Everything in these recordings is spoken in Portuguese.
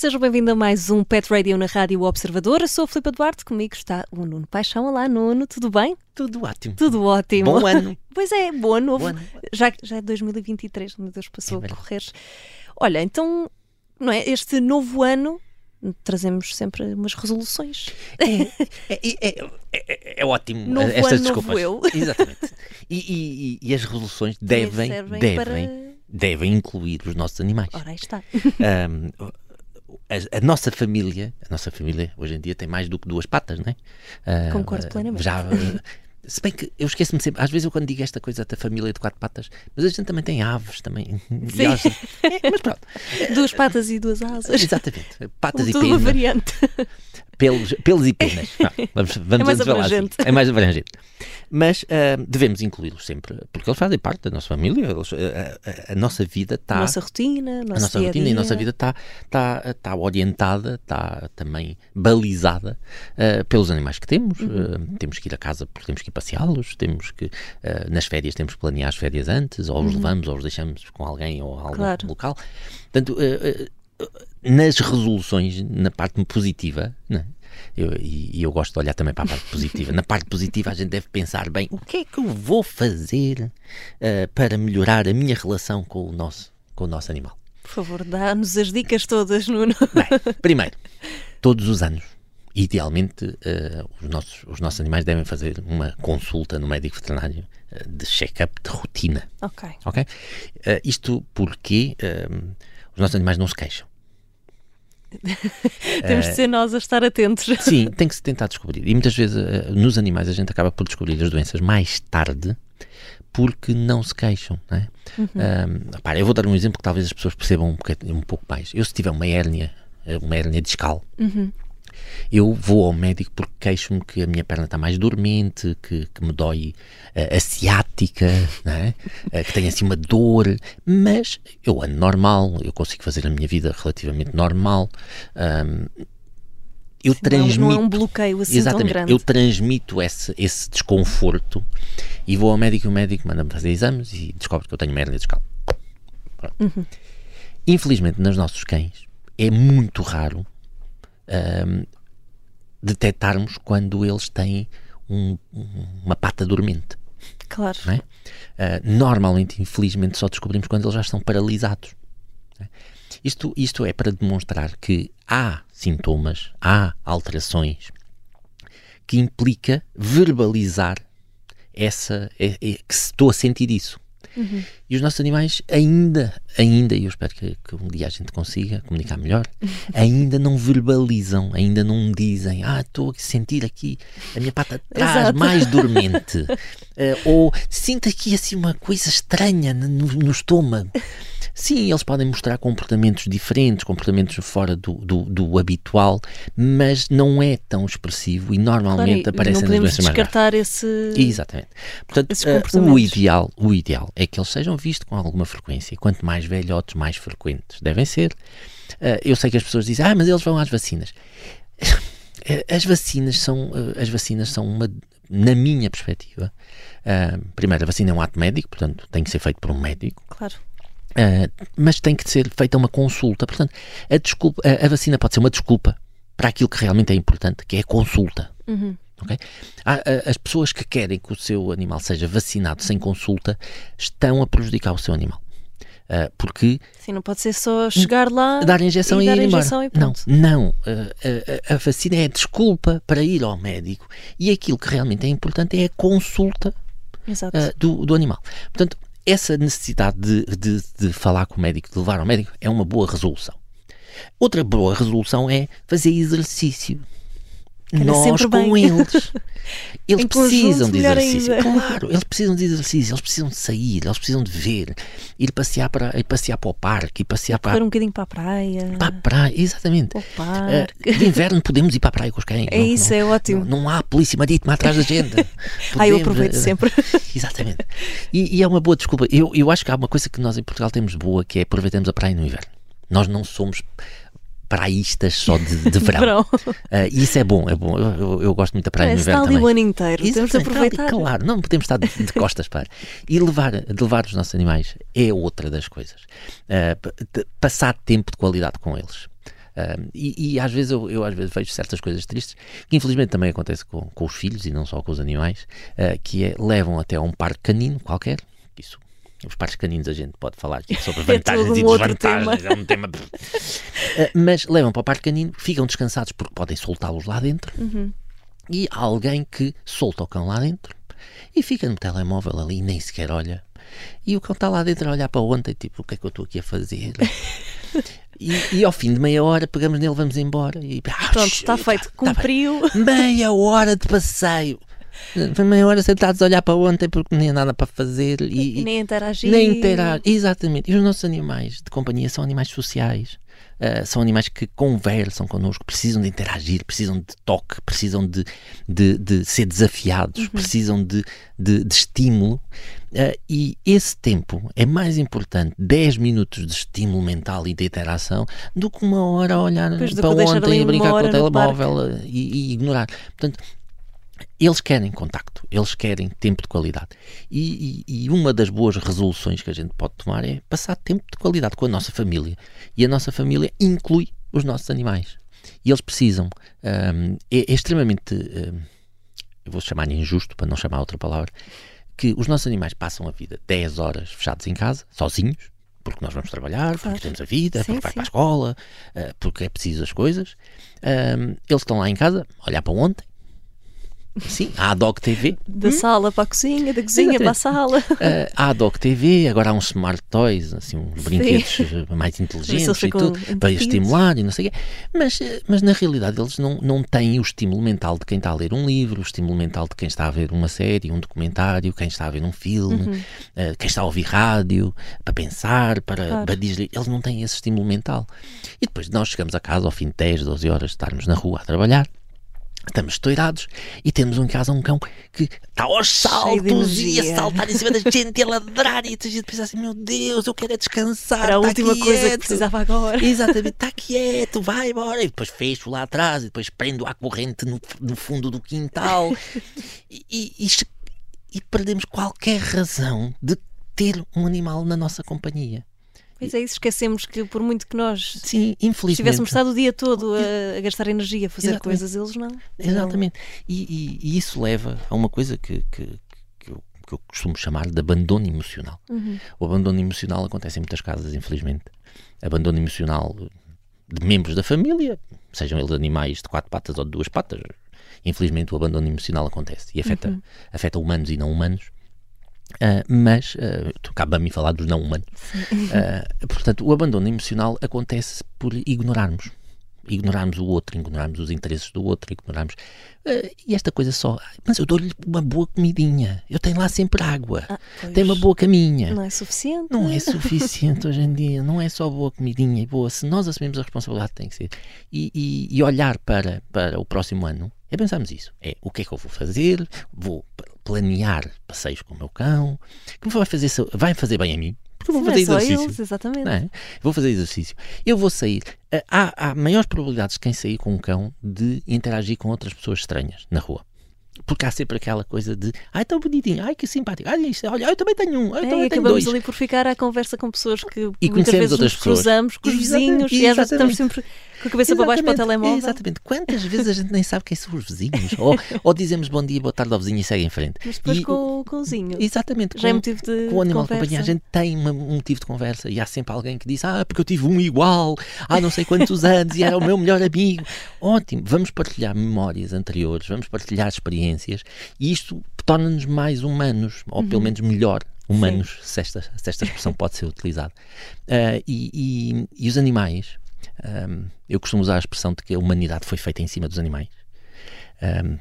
Seja bem-vindo a mais um Pet Radio na Rádio Observador. Eu sou a Filipe Duarte, comigo está o Nuno Paixão. Olá, Nuno, tudo bem? Tudo ótimo. Tudo ótimo. Bom ano. Pois é, bom ano. Bom ano. Já, já é 2023, meu Deus, passou É a correr. Olha, então, não é? Este novo ano trazemos sempre umas resoluções. É, é, é, é- é ótimo Novo estas ano, novo desculpas. eu. Exatamente. E, e- e- as resoluções devem, devem, para- devem incluir os nossos animais. Ora, aí está. Ahm, a, a nossa família, a nossa família hoje em dia tem mais do que duas patas, não é? Ah, Concordo plenamente. Já, ah, se bem que eu esqueço-me sempre, às vezes eu quando digo esta coisa da família de quatro patas, mas a gente também tem aves também. E Sim. É, mas pronto, Duas patas e duas asas. exatamente. Patas e Tudo uma penas. variante. pelos, pelos e penas. Vá, vamos vamos É mais falar assim. abrangente. É mais abrangente. Mas ah, devemos incluí-los sempre, porque eles fazem parte da nossa família. eles- a, a- a nossa vida está. A nossa rotina, A nossa dia rotina e a nossa dia. vida está tá, tá orientada, está também balizada ah, pelos animais que temos. Uhum. Ah, temos que ir a casa porque temos que ir passeá-los, temos que, ah, nas férias, temos que planear as férias antes, ou os levamos, ou os deixamos com alguém ou algum Uhum. Claro. local. Portanto, ah, ah, nas resoluções, na parte positiva, né? Eu, e, eu gosto de olhar também para a parte positiva. Na parte positiva, a gente deve pensar bem: o que é que eu vou fazer ah, para melhorar a minha relação com o nosso, com o nosso animal? Por favor, dá-nos as dicas todas, Nuno. Bem, primeiro, todos os anos, idealmente, eh, os, nossos, os nossos animais devem fazer uma consulta no médico veterinário eh, de check-up de rotina. Ok. Ok? Eh, isto porque os nossos animais não se queixam. Temos de ser nós a estar atentos. Sim, tem que se tentar descobrir. E muitas vezes eh, nos animais a gente acaba por descobrir as doenças mais tarde porque não se queixam. Não é? Ah, repara, eu vou dar um exemplo que talvez as pessoas percebam um, um pouco mais. Eu, se tiver uma hérnia, eh, uma hérnia discal, eu vou ao médico porque queixo-me que a minha perna está mais dormente, que, que me dói eh, a ciática, não é? Eh, que tenho assim uma dor, mas eu ando normal, eu consigo fazer a minha vida relativamente normal. Ahm, eu Não, transmito. não é um bloqueio assim tão Exatamente, grande. eu transmito esse, esse desconforto e vou ao médico e o médico manda-me fazer exames e descobre que eu tenho hérnia discal. Uhum. Infelizmente, nos nossos cães, é muito raro ahm, detectarmos quando eles têm um- um- uma pata dormente. Claro. é? Ah, normalmente, infelizmente, só descobrimos quando eles já estão paralisados. é? Isto, isto é para demonstrar que há sintomas, há alterações que implica verbalizar essa é, é, que estou a sentir isso. E os nossos animais ainda, ainda, e eu espero que, que um dia a gente consiga comunicar melhor, ainda não verbalizam, ainda não dizem, ah, estou a sentir aqui a minha pata de trás Exato. mais dormente, Eh, ou sinto aqui assim uma coisa estranha no, no estômago. Sim, eles podem mostrar comportamentos diferentes, comportamentos fora do, do, do habitual, mas não é tão expressivo e Claro, normalmente e aparecem não nas doenças mais descartar esse. Exatamente. Portanto, eh, o ideal, o ideal é que eles sejam vistos com alguma frequência. Quanto mais velhotes, mais frequentes devem ser. Eh, eu sei que as pessoas dizem, ah, mas eles vão às vacinas. Eh, As vacinas são, as vacinas são uma, na minha perspectiva, eh, primeiro, a vacina é um ato médico, portanto, tem que ser feito por um médico. Claro. Uh, mas tem que ser feita uma consulta. Portanto, a, desculpa, a, a vacina pode ser uma desculpa para aquilo que realmente é importante, que é a consulta. ok? Há, a- as pessoas que querem que o seu animal seja vacinado sem consulta estão a prejudicar o seu animal. Uh, porque Sim, não pode ser só chegar lá. dar a injeção e, dar ir a embora. injeção e não, não. Uh, a, vacina é a desculpa para ir ao médico e aquilo que realmente é importante é a consulta do, do animal. Portanto, essa necessidade de, de, de falar com o médico, de levar ao médico, é uma boa resolução. Outra boa resolução é fazer exercício. Era Nós com bem. eles. Eles precisam de exercício. ainda. Claro, eles precisam de exercício, eles precisam de sair, eles precisam de ver, ir passear para, ir passear para o parque, ir passear para, Para um bocadinho para a praia. para a praia, exatamente. Parque. de inverno podemos ir para a praia com os cães. É não- isso, não- é ótimo. Não, não há polícia marítima atrás da gente. Ah, eu Podemos, aproveito eh, sempre. Exatamente. E, e é uma boa desculpa. Eu, eu acho que há uma coisa que nós em Portugal temos boa, que é aproveitamos a praia no inverno. Nós não somos praístas só de, de verão. uh, e isso é bom, é bom. Eu, eu, eu gosto muito da praia no inverno está ali o ano inteiro, Isso, temos de aproveitar. Ali, claro, não podemos estar de, de costas para. E levar, levar os nossos animais é outra das coisas. Uh, passar tempo de qualidade com eles. Uh, e, e, às vezes eu, eu, às vezes vejo certas coisas tristes que infelizmente também acontece com, com os filhos e não só com os animais, uh, que é levam até a um parque canino qualquer, isso os parques caninos a gente pode falar aqui sobre é vantagens um e desvantagens, é um tema. uh, mas levam para o parque canino, ficam descansados porque podem soltá-los lá dentro uhum. e há alguém que solta o cão lá dentro e fica no telemóvel ali e nem sequer olha. E o cão está lá dentro a olhar para ontem, tipo, o que é que eu estou aqui a fazer? E, e, ao fim de meia hora pegamos nele, vamos embora e ah, pronto, está feito, tá, cumpriu. Tá meia hora de passeio. Foi meia hora sentados a olhar para ontem porque nem nada para fazer e, e nem interagir. Nem interagir, exatamente. E os nossos animais de companhia são animais sociais. Uh, são animais que conversam connosco, precisam de interagir, precisam de toque, precisam de, de, de ser desafiados, uhum. precisam de, de, de estímulo. Uh, e esse tempo é mais importante, 10 minutos de estímulo mental e de interação, do que uma hora a olhar para ontem e brincar com o telemóvel e, e ignorar. Portanto, eles querem contacto, eles querem tempo de qualidade. E, e, e, uma das boas resoluções que a gente pode tomar é passar tempo de qualidade com a nossa família. E a nossa família inclui os nossos animais. E eles precisam. Um, é, é, extremamente. Um, eu vou chamar injusto, para não chamar outra palavra, que os nossos animais passam a vida 10 horas fechados em casa, sozinhos, porque nós vamos trabalhar, claro. porque temos a vida, sim, porque vai sim. para a escola, uh, porque é preciso as coisas. Um, eles estão lá em casa, olhar para ontem, Sim, há a Dog TV. Da hum? sala para a cozinha, da cozinha Exatamente. para a sala. Uh, há a Dog TV, agora há uns smart toys, assim, uns brinquedos mais inteligentes e tudo, para estimular e não sei o quê. Mas, eh, mas na realidade eles não, não têm o estímulo mental de quem está a ler um livro, o estímulo mental de quem está a ver uma série, um documentário, quem está a ver um filme, uhum. uh, quem está a ouvir rádio, para pensar, para, claro. para dizer. Eles não têm esse estímulo mental. E depois nós chegamos a casa ao fim de 10, 12 horas de estarmos na rua a trabalhar Estamos estourados e temos em casa um cão que está aos saltos e a saltar em cima da gente e a ladrar e a gente pensa assim: meu Deus, eu quero é descansar. Era a tá última quieto. coisa que precisava agora. Exatamente, está quieto, vai embora. E depois fecho lá atrás e depois prendo a corrente no, no fundo do quintal e, e, e perdemos qualquer razão de ter um animal na nossa companhia. Pois é, isso esquecemos que por muito que nós Sim, tivéssemos estado o dia todo a, a gastar energia a fazer Exatamente. coisas, eles não. Exatamente. E, e, e, isso leva a uma coisa que, que, que, eu, que eu costumo chamar de abandono emocional. Uhum. O abandono emocional acontece em muitas casas, infelizmente. Abandono emocional de membros da família, sejam eles animais de quatro patas ou de duas patas. Infelizmente o abandono emocional acontece e afeta, uhum. afeta humanos e não humanos. Uh, mas uh, cabe a mim falar dos não humanos. Uh, portanto, o abandono emocional acontece por ignorarmos. Ignorarmos o outro, ignorarmos os interesses do outro, ignorarmos. Uh, e esta coisa só. Mas eu dou-lhe uma boa comidinha. Eu tenho lá sempre água. Ah, tenho uma boa caminha. Não é suficiente. Não é suficiente hoje em dia. Não é só boa comidinha e boa. Se nós assumimos a responsabilidade, tem que ser. E, e, e olhar para, para o próximo ano é pensarmos isso. É o que é que eu vou fazer? Vou planear passeios com o meu cão, que me vai fazer, vai fazer bem a mim, porque eu vou fazer é exercício. Eles, exatamente. É? Vou fazer exercício. Eu vou sair. Eh, há, há maiores probabilidades de quem sair com um cão de interagir com outras pessoas estranhas na rua. Porque há sempre aquela coisa de ai, tão bonitinho, ai, que simpático, ai, isto, olha, eu também tenho um, eu é, também tenho dois. acabamos ali por ficar à conversa com pessoas que e muitas vezes outras nos cruzamos com os vizinhos e às vezes estamos sempre com a cabeça para baixo para o telemóvel. Exatamente. Quantas vezes a gente nem sabe quem são os vizinhos? ou, ou dizemos bom dia, boa tarde ao vizinho e segue em frente. Mas depois e, com, com o vizinho. Exatamente. Já com, é motivo de Com o animal conversa. de companhia, a gente tem uma, um motivo de conversa e há sempre alguém que diz ah, porque eu tive um igual há não sei quantos anos e era o meu melhor amigo. Ótimo. Vamos partilhar memórias anteriores, vamos partilhar experiências e isto torna-nos mais humanos, ou pelo uhum. menos melhor humanos, se esta, se esta expressão pode ser utilizada. Uh, e, e, e, os animais, um, eu costumo usar a expressão de que a humanidade foi feita em cima dos animais. Um,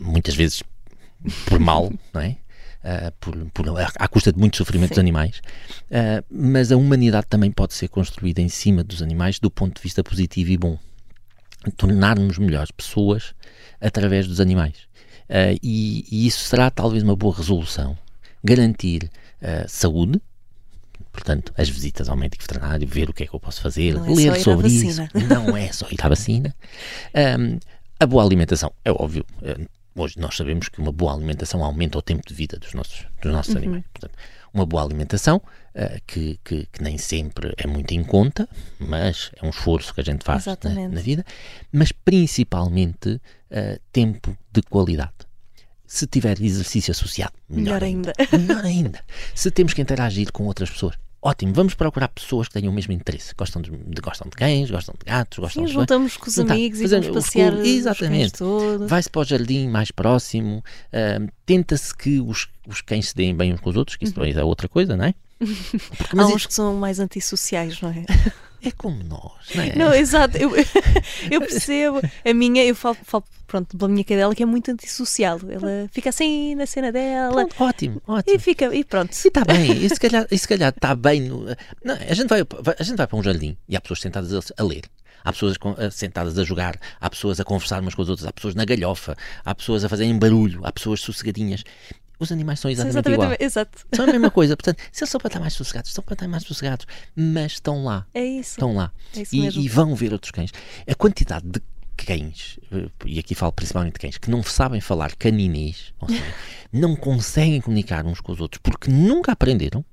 muitas vezes por mal, não é? Uh, por, por, à custa de muito sofrimento Sim. dos animais, uh, mas a humanidade também pode ser construída em cima dos animais do ponto de vista positivo e bom. Tornarmos melhores pessoas através dos animais. Uh, e, e, isso será talvez uma boa resolução. Garantir saúde, Portanto, as visitas ao médico veterinário, ver o que é que eu posso fazer, Não é ler sobre isso. Não é só ir à vacina. Um, a boa alimentação, é óbvio. Hoje nós sabemos que uma boa alimentação aumenta o tempo de vida dos nossos, dos nossos Uhum. animais. Portanto, uma boa alimentação eh, que, que, que nem sempre é muito em conta, mas é um esforço que a gente faz na, Exatamente. na vida, mas principalmente eh, tempo de qualidade. Se tiver exercício associado, melhor, Melhor ainda. Melhor ainda. Se temos que interagir com outras pessoas, ótimo. Vamos procurar pessoas que tenham o mesmo interesse. Gostam de, de- gostam de cães, gostam de gatos, gostam Sim, de. juntamos com os Juntar, amigos e fazendo vamos os passear cães exatamente. Vai-se para o jardim mais próximo, ahm, tenta-se que os, os cães se deem bem uns com os outros, que isso depois é outra coisa, não é? Porque, Há mas uns isso que são mais antissociais, não é? é como nós, não é? Não, exato. Eu, eu percebo. A minha, eu falo, falo pronto, pela minha cadela que é muito antissocial. Ela fica assim na cena dela Pronto, ótimo, ótimo. e fica, e pronto. E está bem, e se calhar, e se calhar está bem. No, não, a, gente vai, a gente vai para um jardim e há pessoas sentadas a, a ler. Há pessoas sentadas a jogar, há pessoas a conversar umas com as outras, há pessoas na galhofa, há pessoas a fazerem barulho, há pessoas sossegadinhas. Os animais são exatamente, igual. Exatamente, exato. São a mesma coisa. Portanto, se eles são para estar mais sossegados, estão para estar mais sossegados, mas estão lá. É isso. Estão lá. É isso e, mesmo. e vão ver outros cães. A quantidade de cães, eh, e aqui falo principalmente de cães, que não sabem falar caninês, ou seja, não conseguem comunicar uns com os outros porque nunca aprenderam,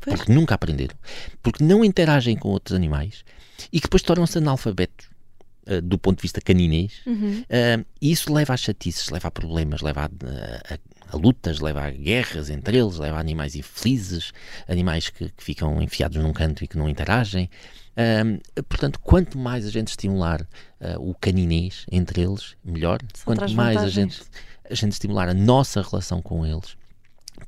Pois. porque nunca aprenderam, porque não interagem com outros animais e que depois tornam-se analfabetos. eh, do ponto de vista caninês, Uhum. e isso leva a chatices, leva a problemas, leva a, a- a lutas, leva a guerras entre eles, leva a animais infelizes, animais que, que ficam enfiados num canto e que não interagem. Portanto, quanto mais a gente estimular ah, o caninês entre eles, melhor. Só quanto mais a gente, a gente estimular a nossa relação com eles,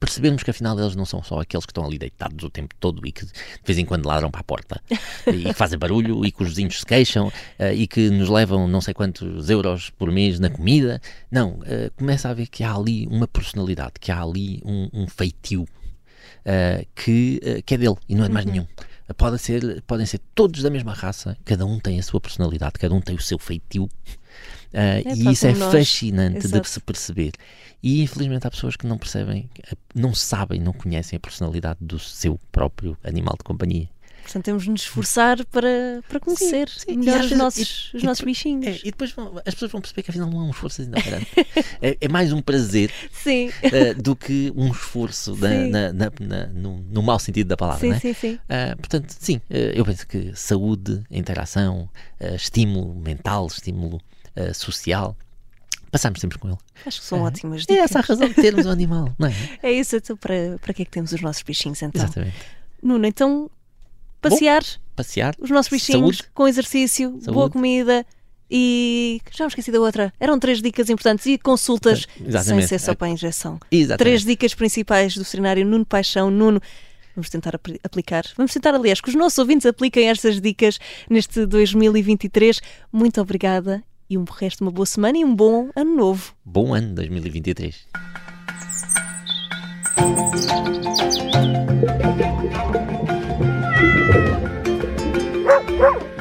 percebermos que afinal eles não são só aqueles que estão ali deitados o tempo todo e que de vez em quando ladram para a porta e que fazem barulho e que os vizinhos se queixam ah, e que nos levam não sei quantos euros por mês na comida. Não, ah, começa a ver que há ali uma personalidade, que há ali um, um feitio ah, que, ah, que é dele e não é de Uhum. mais nenhum. Pode ser, podem ser todos da mesma raça, cada um tem a sua personalidade, cada um tem o seu feitio. Ah, É, e isso é nós. fascinante de Exato. se perceber. E infelizmente há pessoas que não percebem, não sabem, não conhecem a personalidade do seu próprio animal de companhia. Portanto, temos de nos esforçar para, para conhecer sim. melhor E às os vezes- nossos, e- os nossos bichinhos. É, e depois vão- as pessoas vão perceber que afinal não é um esforço ainda grande. é, é mais um prazer Sim, ah, do que um esforço na- Sim. na- na- na- no, no mau sentido da palavra. sim, não é? sim, sim. Ah, portanto, sim, ah, eu penso que saúde, interação, ah, estímulo mental, estímulo ah, social, passamos sempre com ele. Acho que são ótimas É dicas. essa a razão de termos um animal, não é? É isso, então para, para que é que temos os nossos bichinhos então? Exatamente. Nuno, então passear Passear, os nossos bichinhos Saúde. com exercício, boa Saúde. comida e já me esqueci da outra. Eram três dicas importantes e consultas sem Exatamente. ser só para a injeção. Exatamente. Três dicas principais do veterinário Nuno Paixão. Nuno, vamos tentar apl- aplicar. Vamos tentar, aliás, que os nossos ouvintes apliquem estas dicas neste 2023. Muito obrigada e um resto uma boa semana e um bom ano novo. Bom ano 2023. Woo!